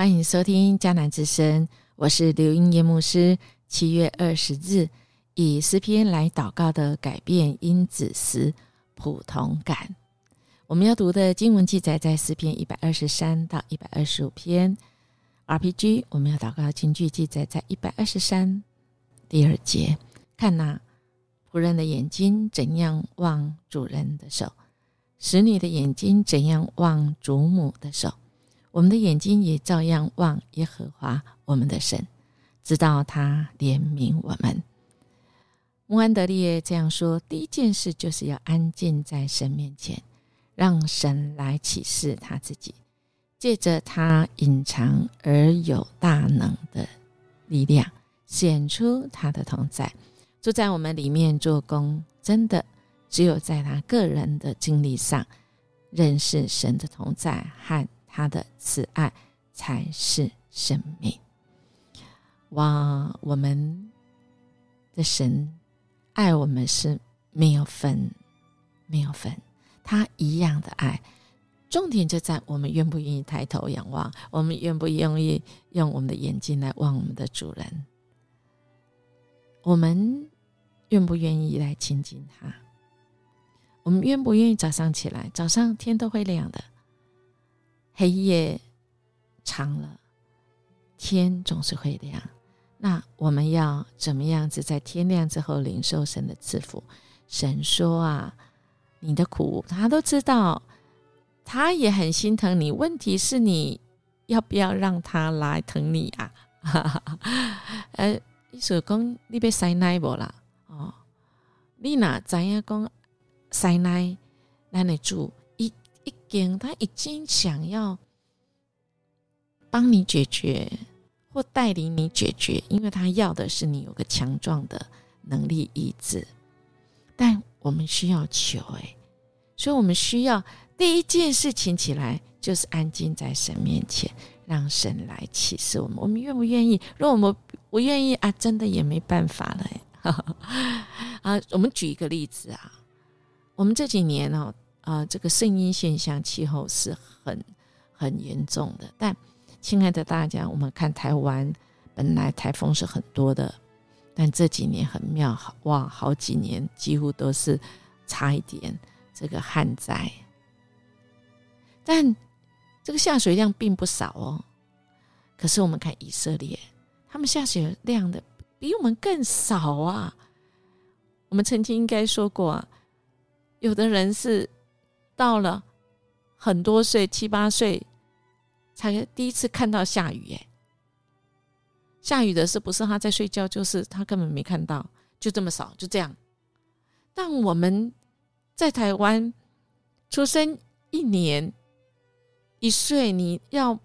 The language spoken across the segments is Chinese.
欢迎收听迦南之声，我是刘英叶牧师。七月二十日，以诗篇来祷告的改变因子诗普通感。我们要读的经文记载在诗篇一百二十三到一百二十五篇。RPG，我们要祷告的经句记载在一百二十三第二节。看那仆人的眼睛怎样望主人的手，使女的眼睛怎样望主母的手。我们的眼睛也照样望耶和华我们的神，直到他怜悯我们。穆安德烈这样说：第一件事就是要安静在神面前，让神来启示他自己，借着他隐藏而有大能的力量，显出他的同在，住在我们里面做工。真的，只有在他个人的经历上认识神的同在和。他的慈爱才是生命。哇，我们的神爱我们是没有分，没有分，他一样的爱。重点就在我们愿不愿意抬头仰望，我们愿不愿意用我们的眼睛来望我们的主人，我们愿不愿意来亲近他？我们愿不愿意早上起来，早上天都会亮的。黑夜长了，天总是会亮。那我们要怎么样子在天亮之后领受神的赐福？神说啊，你的苦他都知道，他也很心疼你。问题是你要不要让他来疼你啊？呃，一首讲你被塞奶不啦？哦，你哪怎样讲塞奶？那你住？他已经想要帮你解决或带领你解决，因为他要的是你有个强壮的能力意志。但我们需要求，哎，所以我们需要第一件事情起来就是安静在神面前，让神来启示我们。我们愿不愿意？如果我们不愿意啊，真的也没办法了。啊，我们举一个例子啊，我们这几年呢。啊，这个声音现象，气候是很很严重的。但，亲爱的大家，我们看台湾，本来台风是很多的，但这几年很妙，哇，好几年几乎都是差一点这个旱灾。但这个下水量并不少哦。可是我们看以色列，他们下水量的比我们更少啊。我们曾经应该说过啊，有的人是。到了很多岁，七八岁才第一次看到下雨。哎，下雨的是不是他在睡觉？就是他根本没看到，就这么少，就这样。但我们在台湾出生一年一岁，你要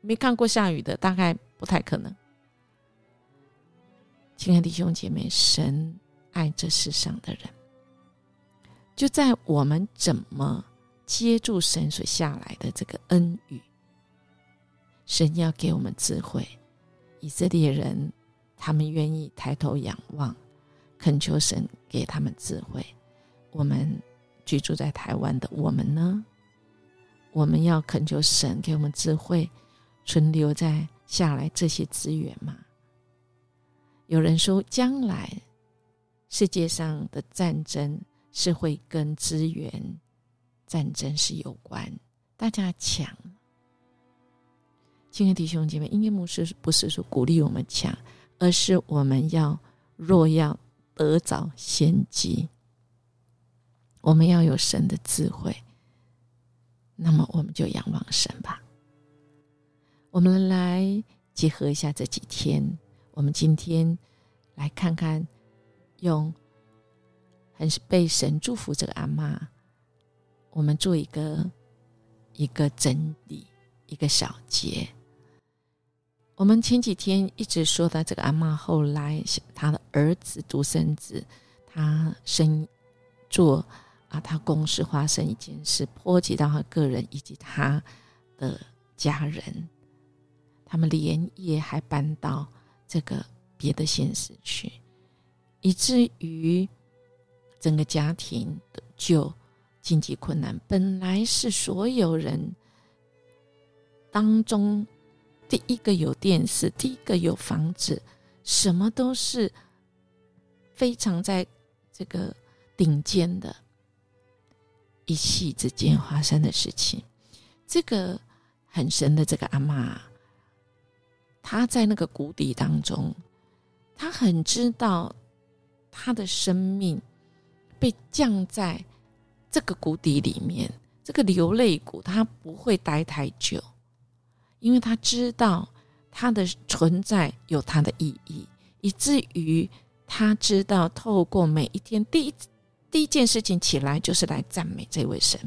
没看过下雨的，大概不太可能。亲爱的弟兄姐妹，神爱这世上的人，就在我们怎么。接住神所下来的这个恩雨，神要给我们智慧。以色列人他们愿意抬头仰望，恳求神给他们智慧。我们居住在台湾的我们呢？我们要恳求神给我们智慧，存留在下来这些资源吗？有人说，将来世界上的战争是会跟资源。战争是有关，大家抢。亲爱的弟兄姐妹，音乐牧师不是说鼓励我们抢，而是我们要若要得早先机，我们要有神的智慧，那么我们就仰望神吧。我们来结合一下这几天，我们今天来看看，用很被神祝福这个阿妈。我们做一个一个整理，一个小结。我们前几天一直说的这个阿妈，后来他的儿子独生子，他生做啊，他公司发生一件事，波及到他个人以及他的家人，他们连夜还搬到这个别的县市去，以至于整个家庭就。经济困难本来是所有人当中第一个有电视，第一个有房子，什么都是非常在这个顶尖的，一夕之间发生的事情。这个很神的这个阿妈，她在那个谷底当中，她很知道她的生命被降在这个谷底里面。这个流泪谷，他不会待太久，因为他知道他的存在有他的意义，以至于他知道透过每一天第一第一件事情起来，就是来赞美这位神。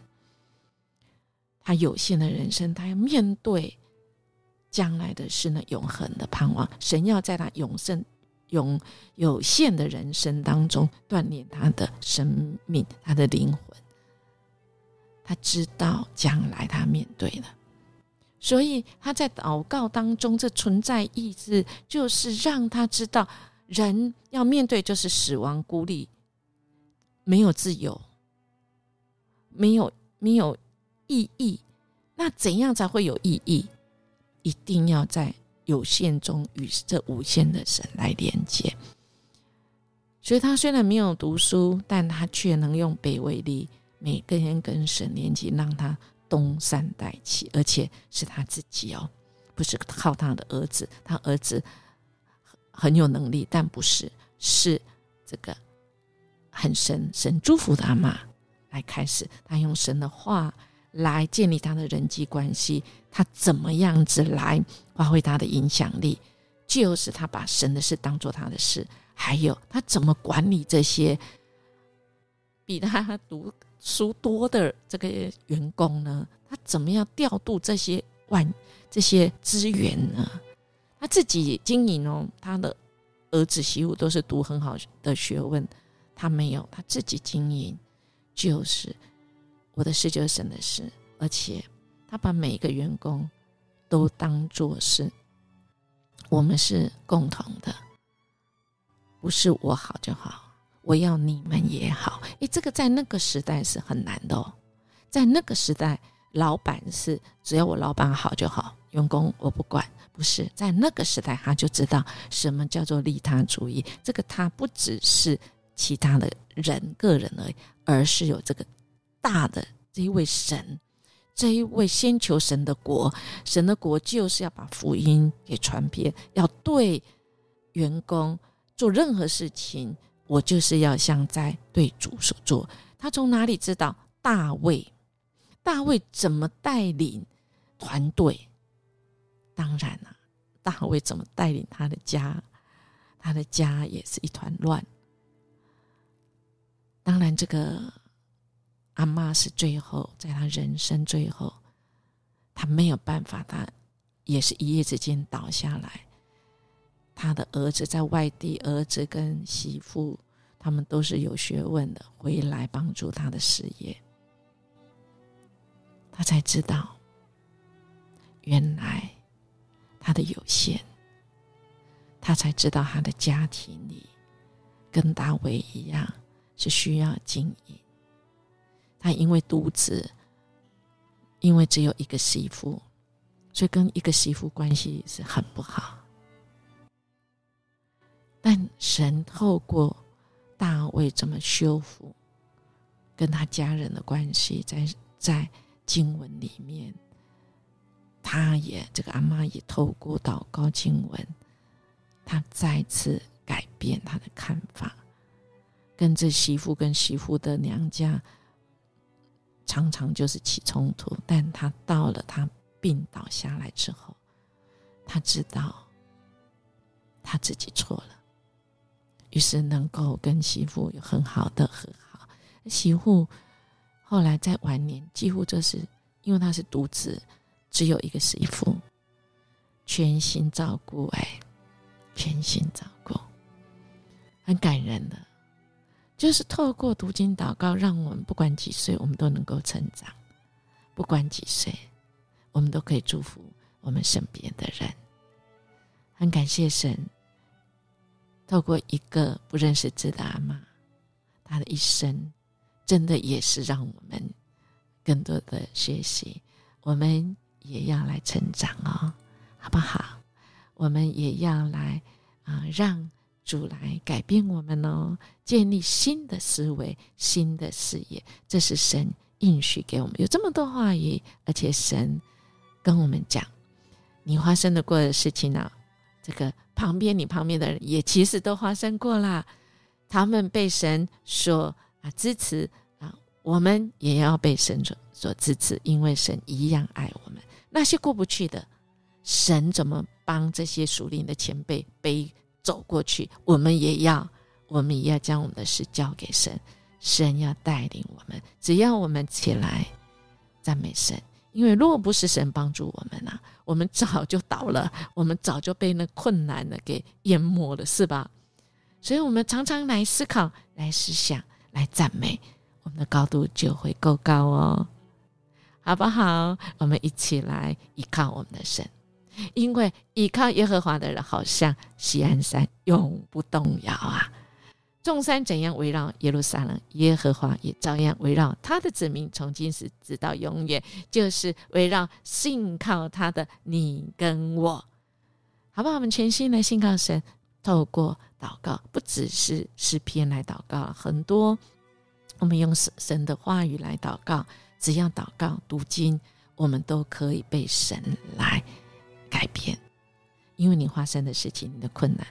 他有限的人生，他要面对将来的是那永恒的盼望。神要在他永生永有限的人生当中锻炼他的生命，他的灵魂。他知道将来他面对的，所以他在祷告当中，这存在意志就是让他知道，人要面对就是死亡、孤立，没有自由，没有没有意义。那怎样才会有意义？一定要在有限中与这无限的神来连接。所以他虽然没有读书，但他却能用北为例。每个人跟神连接，让他东山再起，而且是他自己哦，不是靠他的儿子。他儿子很有能力，但不是是这个很神神祝福的阿妈来开始。他用神的话来建立他的人际关系，他怎么样子来发挥他的影响力？就是他把神的事当做他的事，还有他怎么管理这些比他读。书多的这个员工呢，他怎么样调度这些万这些资源呢？他自己经营哦，他的儿子媳妇都是读很好的学问，他没有，他自己经营，就是我的事就是神的事，而且他把每一个员工都当做是我们是共同的，不是我好就好。我要你们也好，诶，这个在那个时代是很难的哦。在那个时代，老板是只要我老板好就好，员工我不管。不是在那个时代，他就知道什么叫做利他主义。这个他不只是其他的人个人而已，而是有这个大的这一位神，这一位先求神的国，神的国就是要把福音给传遍，要对员工做任何事情。我就是要像在对主所做。他从哪里知道大卫？大卫怎么带领团队？当然了，大卫怎么带领他的家？他的家也是一团乱。当然，这个阿妈是最后，在他人生最后，他没有办法，他也是一夜之间倒下来。他的儿子在外地，儿子跟媳妇他们都是有学问的，回来帮助他的事业。他才知道，原来他的有限，他才知道他的家庭里跟大卫一样是需要经营。他因为独子，因为只有一个媳妇，所以跟一个媳妇关系是很不好。但神透过大卫怎么修复跟他家人的关系，在在经文里面，他也这个阿妈也透过祷告经文，他再次改变他的看法，跟这媳妇跟媳妇的娘家常常就是起冲突，但他到了他病倒下来之后，他知道他自己错了。于是能够跟媳妇有很好的和好。媳妇后来在晚年，几乎就是因为他是独子，只有一个媳妇，全心照顾，哎，全心照顾，很感人的。就是透过读经祷告，让我们不管几岁，我们都能够成长；不管几岁，我们都可以祝福我们身边的人。很感谢神。透过一个不认识字的阿妈，她的一生，真的也是让我们更多的学习。我们也要来成长哦，好不好？我们也要来啊，让主来改变我们哦，建立新的思维、新的视野。这是神应许给我们，有这么多话语，而且神跟我们讲，你发生的过的事情呢，这个旁边你旁边的人也其实都发生过啦，他们被神所啊支持啊，我们也要被神所所支持，因为神一样爱我们。那些过不去的，神怎么帮这些属灵的前辈背走过去？我们也要，我们也要将我们的事交给神，神要带领我们。只要我们起来赞美神，因为如果不是神帮助我们啊，我们早就倒了，我们早就被那困难的给淹没了，是吧？所以，我们常常来思考、来思想、来赞美，我们的高度就会够高哦。好不好？我们一起来依靠我们的神，因为依靠耶和华的人，好像西安山永不动摇啊！众山怎样围绕耶路撒冷，耶和华也照样围绕他的子民，从今时直到永远，就是围绕信靠他的你跟我，好不好？我们全心来信靠神，透过祷告，不只是诗篇来祷告，很多我们用神神的话语来祷告。只要祷告、读经，我们都可以被神来改变。因为你发生的事情、你的困难，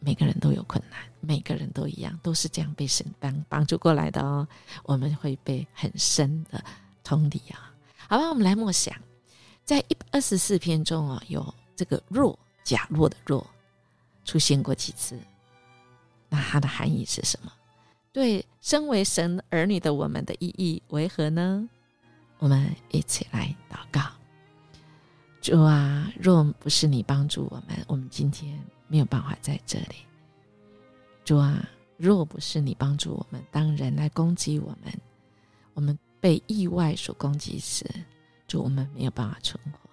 每个人都有困难，每个人都一样，都是这样被神帮帮助过来的哦。我们会被很深的同理啊。好吧，我们来默想，在一百二十四篇中啊，有这个“弱”假弱的“弱”出现过几次？那它的含义是什么？对身为神儿女的我们的意义为何呢？我们一起来祷告，主啊，若不是你帮助我们，我们今天没有办法在这里。主啊，若不是你帮助我们，当人来攻击我们，我们被意外所攻击时，主我们没有办法存活。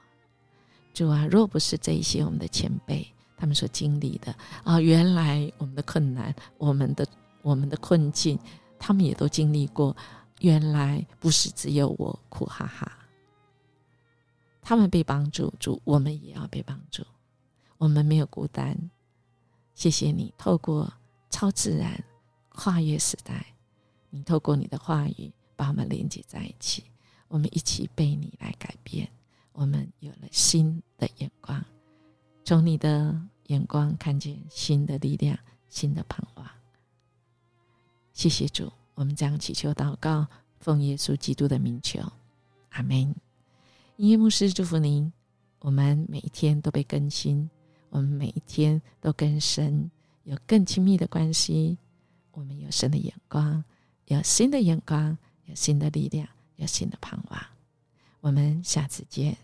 主啊，若不是这一些我们的前辈他们所经历的啊，原来我们的困难，我们的我们的困境，他们也都经历过。原来不是只有我苦哈哈，他们被帮助，主我们也要被帮助，我们没有孤单。谢谢你透过超自然跨越时代，你透过你的话语把我们连接在一起，我们一起被你来改变，我们有了新的眼光，从你的眼光看见新的力量、新的盼望。谢谢主。我们将祈求祷告，奉耶稣基督的名求，阿门。音乐牧师祝福您，我们每一天都被更新，我们每一天都跟神有更亲密的关系。我们有神的眼光，有新的眼光，有新的力量，有新的盼望。我们下次见。